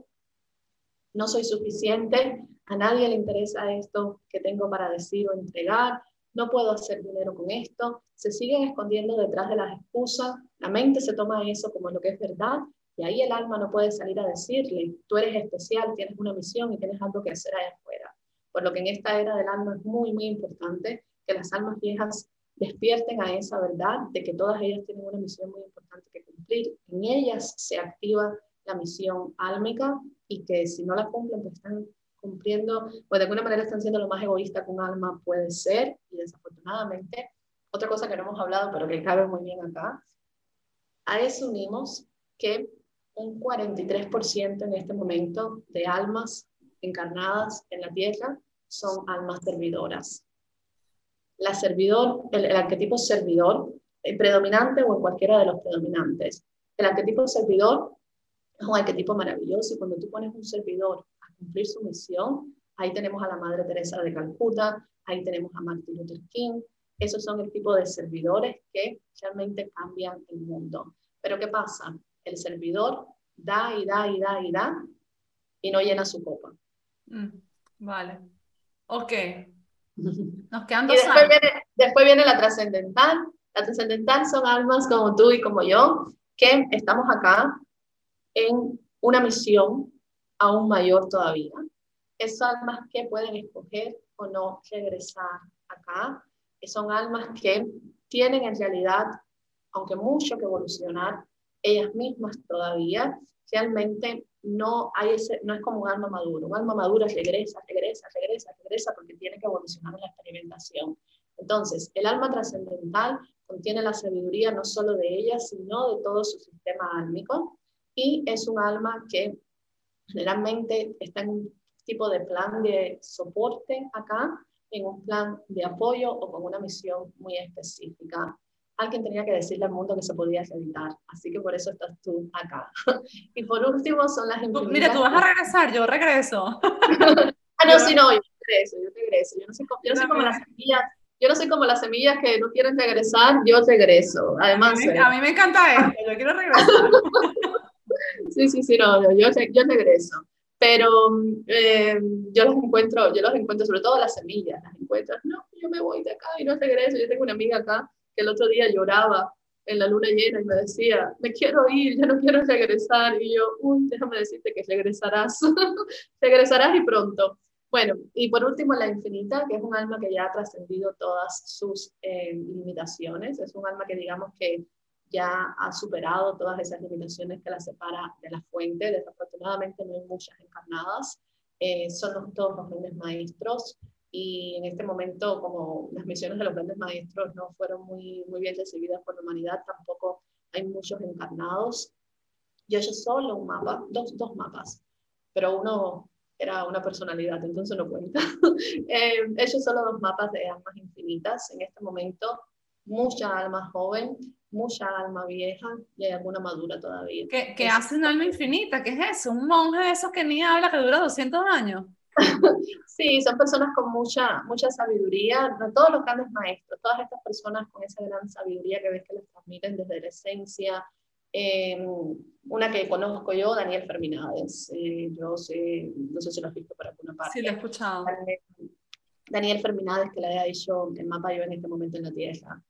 no soy suficiente, a nadie le interesa esto que tengo para decir o entregar, no puedo hacer dinero con esto, se siguen escondiendo detrás de las excusas, la mente se toma eso como lo que es verdad y ahí el alma no puede salir a decirle, tú eres especial, tienes una misión y tienes algo que hacer allá afuera. Por lo que en esta era del alma es muy, muy importante que las almas viejas despierten a esa verdad de que todas ellas tienen una misión muy importante que cumplir. En ellas se activa la misión álmica y que si no la cumplen, pues están cumpliendo, pues de alguna manera están siendo lo más egoísta un alma puede ser y desafortunadamente, otra cosa que no hemos hablado pero que cabe muy bien acá, a eso unimos que un 43% en este momento de almas encarnadas en la tierra son almas servidoras. La servidor, el, arquetipo servidor, el predominante o en cualquiera de los predominantes. El arquetipo servidor es un arquetipo maravilloso y cuando tú pones un servidor a cumplir su misión, ahí tenemos a la Madre Teresa de Calcuta, ahí tenemos a Martin Luther King, esos son el tipo de servidores que realmente cambian el mundo. Pero ¿qué pasa? El servidor da y da y da y da y no llena su copa. Mm, vale. Ok. Nos quedan dos y después viene, después viene la trascendental. La trascendental son almas como tú y como yo, que estamos acá en una misión aún mayor todavía. Es almas que pueden escoger o no regresar acá. Son almas que tienen en realidad, aunque mucho que evolucionar, ellas mismas todavía, realmente no, hay ese, no es como un alma maduro. Un alma madura regresa, regresa, regresa, regresa porque tiene que evolucionar en la experimentación. Entonces, el alma trascendental contiene la sabiduría no solo de ella, sino de todo su sistema álmico y es un alma que generalmente está en un tipo de plan de soporte acá, en un plan de apoyo o con una misión muy específica alguien tenía que decirle al mundo que se podía evitar. Así que por eso estás tú acá. y por último son las infinitas... Mira, tú vas a regresar, yo regreso. ah, no, sí, no, yo regreso, yo regreso. Yo no soy, yo no soy como las semillas. Yo no soy como las semillas que no quieren regresar, yo regreso. Además, a mí, a mí me encanta esto, yo quiero regresar. sí, sí, sí, no, yo, yo regreso pero eh, yo los encuentro, yo los encuentro sobre todo las semillas, las encuentro, no, yo me voy de acá y no regreso, yo tengo una amiga acá que el otro día lloraba en la luna llena y me decía, me quiero ir, yo no quiero regresar. Y yo, uy, déjame decirte que regresarás, regresarás y pronto. Bueno, y por último, la infinita, que es un alma que ya ha trascendido todas sus eh, limitaciones, es un alma que digamos que ya ha superado todas esas limitaciones que la separa de la fuente. Desafortunadamente no hay muchas encarnadas, eh, son todos los grandes maestros y en este momento, como las misiones de los grandes maestros no fueron muy, muy bien recibidas por la humanidad, tampoco hay muchos encarnados. Yo he solo un mapa, dos, dos mapas, pero uno era una personalidad, entonces no cuenta. eh, he hecho solo dos mapas de almas infinitas. En este momento, mucha alma joven, mucha alma vieja y hay alguna madura todavía. ¿Qué, qué hace un alma infinita? ¿Qué es eso? ¿Un monje de esos que ni habla que dura 200 años? sí, son personas con mucha, mucha sabiduría, todos los grandes maestros, todas estas personas con esa gran sabiduría que ves que les transmiten desde la esencia. Em, una que conozco yo, Daniel Ferminades, eh, yo sé, no sé si lo has visto por alguna parte. Sí, lo he escuchado. Daniel Ferminades, que le haya dicho el mapa yo en este momento en la Tierra,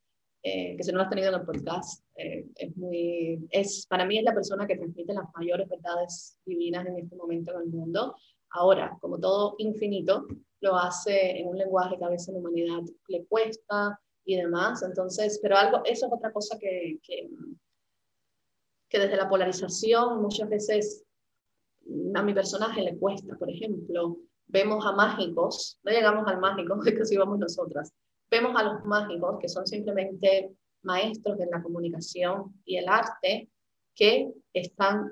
eh, que si no lo has tenido en el podcast, eh, es muy, es, para mí es la persona que transmite las mayores verdades divinas en este momento en el mundo. Ahora, como todo infinito, lo hace en un lenguaje que a veces la humanidad le cuesta y demás. Entonces, pero algo, eso es otra cosa que, que, que desde la polarización muchas veces a mi personaje le cuesta. Por ejemplo, vemos a mágicos, no llegamos al mágico, que así vamos nosotras, vemos a los mágicos que son simplemente maestros de la comunicación y el arte que están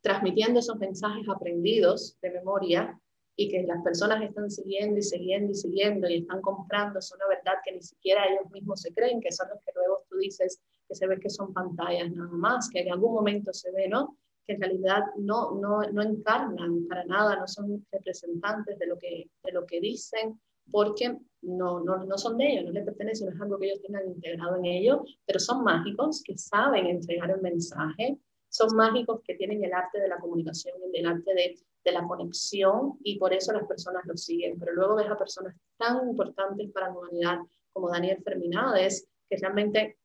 transmitiendo esos mensajes aprendidos de memoria y que las personas están siguiendo y siguiendo y siguiendo y están comprando, es una verdad que ni siquiera ellos mismos se creen, que son los que luego tú dices que se ve que son pantallas nada más, que en algún momento se ve, ¿no? Que en realidad no, no, no encarnan para nada, no son representantes de lo que, de lo que dicen, porque no, no, no son de ellos, no les pertenece, no es algo que ellos tengan integrado en ellos, pero son mágicos que saben entregar el mensaje, son mágicos que tienen el arte de la comunicación, el arte de, de la conexión y por eso las personas los siguen. Pero luego ves a personas tan importantes para la humanidad como Daniel Ferminades, que realmente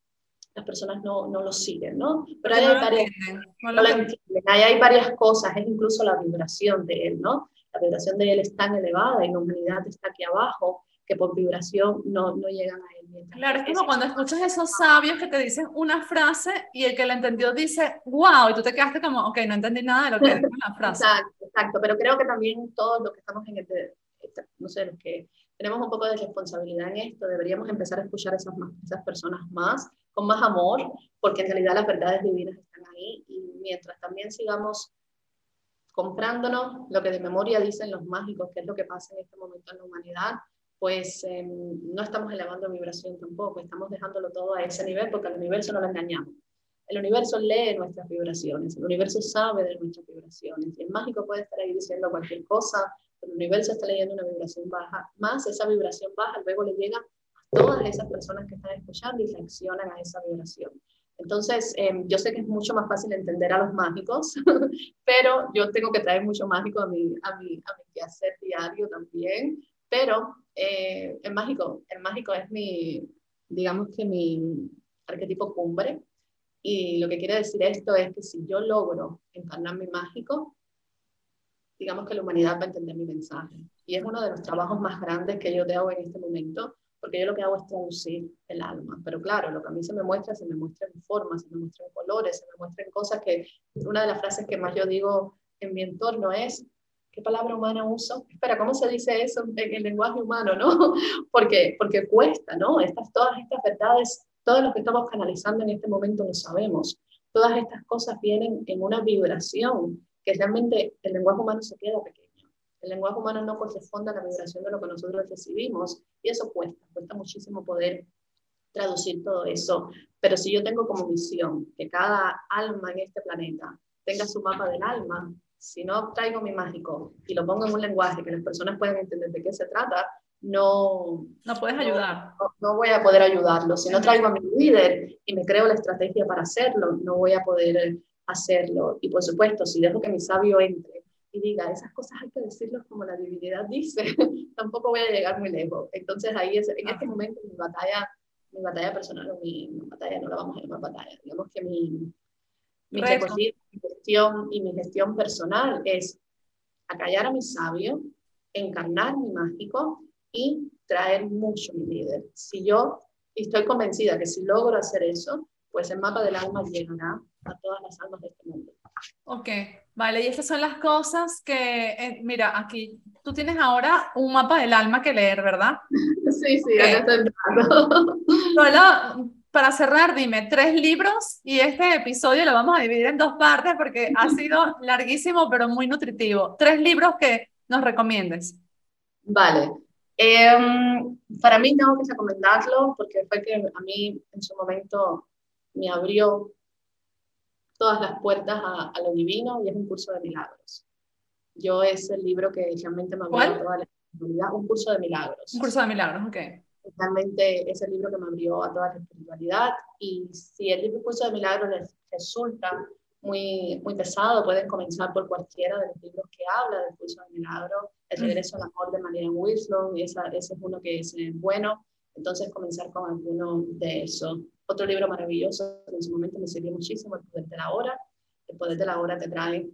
las personas no, no lo siguen, ¿no? Pero hay, varias, hay varias cosas, es incluso la vibración de él, ¿no? La vibración de él es tan elevada y la humanidad está aquí abajo que por vibración no, no llegan a él. Claro, es como cuando escuchas esos sabios que te dicen una frase y el que la entendió dice, wow, y tú te quedaste como, ok, no entendí nada de lo que dijo la frase. Exacto, exacto, pero creo que también todos los que estamos en este, no sé, los que tenemos un poco de responsabilidad en esto, deberíamos empezar a escuchar a esas, esas personas más, con más amor, porque en realidad las verdades divinas están ahí y mientras también sigamos comprándonos lo que de memoria dicen los mágicos, que es lo que pasa en este momento en la humanidad, pues em, no estamos elevando vibración tampoco, estamos dejándolo todo a ese nivel porque al universo no lo engañamos. El universo lee nuestras vibraciones, el universo sabe de nuestras vibraciones y el mágico puede estar ahí diciendo cualquier cosa, el universo está leyendo una vibración baja, más esa vibración baja luego le llega a todas esas personas que están escuchando y reaccionan a esa vibración. Entonces, em, yo sé que es mucho más fácil entender a los mágicos, pero yo tengo que traer mucho mágico a mi, a mi, a mi quehacer diario también. Pero eh, el mágico, el mágico es mi, digamos que mi arquetipo cumbre. Y lo que quiere decir esto es que si yo logro encarnar mi mágico, digamos que la humanidad va a entender mi mensaje. Y es uno de los trabajos más grandes que yo hago en este momento, porque yo lo que hago es traducir el alma. Pero claro, lo que a mí se me muestra, se me muestra en formas, se me muestra en colores, se me muestra en cosas que una de las frases que más yo digo en mi entorno es, ¿qué palabra humana uso? Espera, ¿cómo se dice eso en el lenguaje humano, no? porque, porque cuesta, ¿no? Estas, todas estas verdades, todo lo que estamos canalizando en este momento lo sabemos. Todas estas cosas vienen en una vibración que realmente el lenguaje humano se queda pequeño. El lenguaje humano no corresponde a la vibración de lo que nosotros recibimos y eso cuesta, cuesta muchísimo poder traducir todo eso. Pero si yo tengo como misión que cada alma en este planeta tenga su mapa del alma, si no traigo mi mágico y lo pongo en un lenguaje que las personas puedan entender de qué se trata, no... No puedes ayudar. No, no, voy a poder ayudarlo. Si no traigo a mi líder y me creo la estrategia para hacerlo, no voy a poder hacerlo. Y por supuesto, si dejo que mi sabio entre y diga, esas cosas hay que decirlos como la divinidad dice, tampoco voy a llegar muy lejos. Entonces ahí es, en este momento mi batalla, mi batalla personal o mi, batalla, no la vamos a llamar batalla, digamos que mi, mi, gestión y mi gestión personal es acallar a mi sabio, encarnar mi mágico y traer mucho mi líder. Si yo estoy convencida que si logro hacer eso, pues el mapa del alma llegará a todas las almas de este mundo. Ok, vale, y estas son las cosas que, eh, mira, aquí tú tienes ahora un mapa del alma que leer, ¿verdad? Sí, sí, okay. acá Solo para cerrar, dime, tres libros y este episodio lo vamos a dividir en dos partes porque ha sido larguísimo pero muy nutritivo. Tres libros que nos recomiendes. Vale. Eh, para mí tengo que recomendarlo porque fue que a mí en su momento me abrió todas las puertas a, a, lo divino y es un curso de milagros. Yo es el libro que realmente me abrió toda la un curso de milagros. Un curso de milagros, ok. Realmente es el libro que me abrió a toda la espiritualidad y si el libro curso de milagros les resulta muy, muy pesado, pueden comenzar por cualquiera de los libros que habla del curso de milagros El regreso al amor de Marianne Wilson, esa, ese es uno que es eh, bueno. Entonces, comenzar con alguno de esos. Otro libro maravilloso que en su momento me sirvió muchísimo, El Poder de la Hora. El Poder de la Hora te trae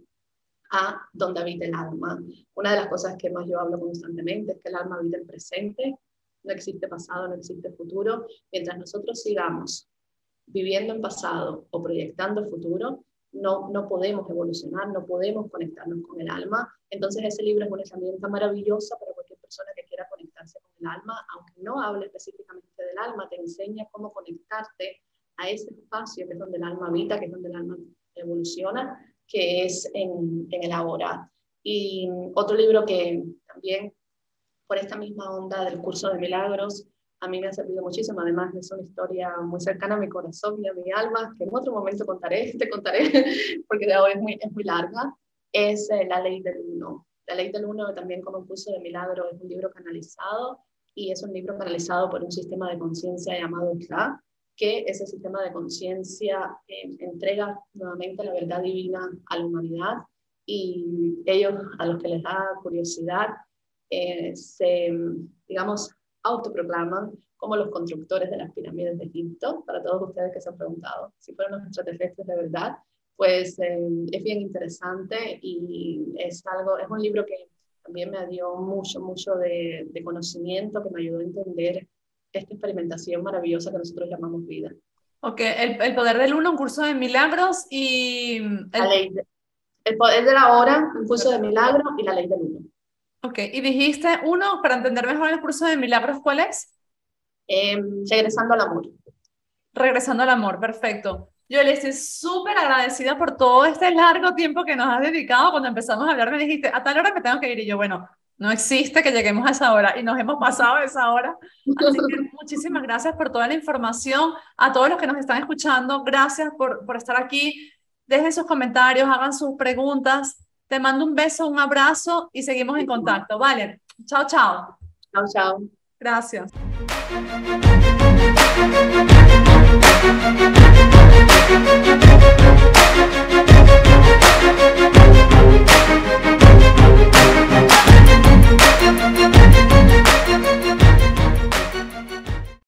a donde habita el alma. Una de las cosas que más yo hablo constantemente es que el alma habita el presente, no existe pasado, no existe futuro. Mientras nosotros sigamos viviendo en pasado o proyectando futuro, no, no podemos evolucionar, no podemos conectarnos con el alma. Entonces ese libro es una herramienta maravillosa para cualquier persona que quiera conectarse con el alma, aunque no hable específicamente del alma, te enseña cómo conectarte a ese espacio que es donde el alma habita, que es donde el alma evoluciona, que es en, en el ahora. Y otro libro que también por esta misma onda del curso de milagros, a mí me ha servido muchísimo, además es una historia muy cercana a mi corazón y a mi alma, que en otro momento contaré, te contaré, porque de hoy es muy, es muy larga, es eh, La Ley del Uno. La Ley del Uno, también como un curso de milagro, es un libro canalizado y es un libro canalizado por un sistema de conciencia llamado Ka, que ese sistema de conciencia eh, entrega nuevamente la verdad divina a la humanidad y ellos, a los que les da curiosidad, eh, se, digamos, autoproclaman como los constructores de las pirámides de Egipto, para todos ustedes que se han preguntado si fueron los extraterrestres de verdad, pues eh, es bien interesante y es algo, es un libro que también me dio mucho, mucho de, conocimiento, que me ayudó a entender esta experimentación maravillosa que nosotros llamamos vida. Ok, el, el poder del uno, un curso de milagros y... El... La ley el poder de la hora, un curso de milagros y la ley del uno. Ok, y dijiste uno, para entender mejor el curso de milagros, ¿cuál es? Em, regresando al amor. Regresando al amor, perfecto. Yo le estoy súper agradecida por todo este largo tiempo que nos has dedicado. Cuando empezamos a hablar me dijiste, a tal hora me tengo que ir. Y yo, bueno, no existe que lleguemos a esa hora y nos hemos pasado esa hora. Así que muchísimas gracias por toda la información. A todos los que nos están escuchando, gracias por, por estar aquí. Dejen sus comentarios, hagan sus preguntas. Te mando un beso, un abrazo y seguimos en contacto. Vale, chao, chao. Chao, chao. Gracias.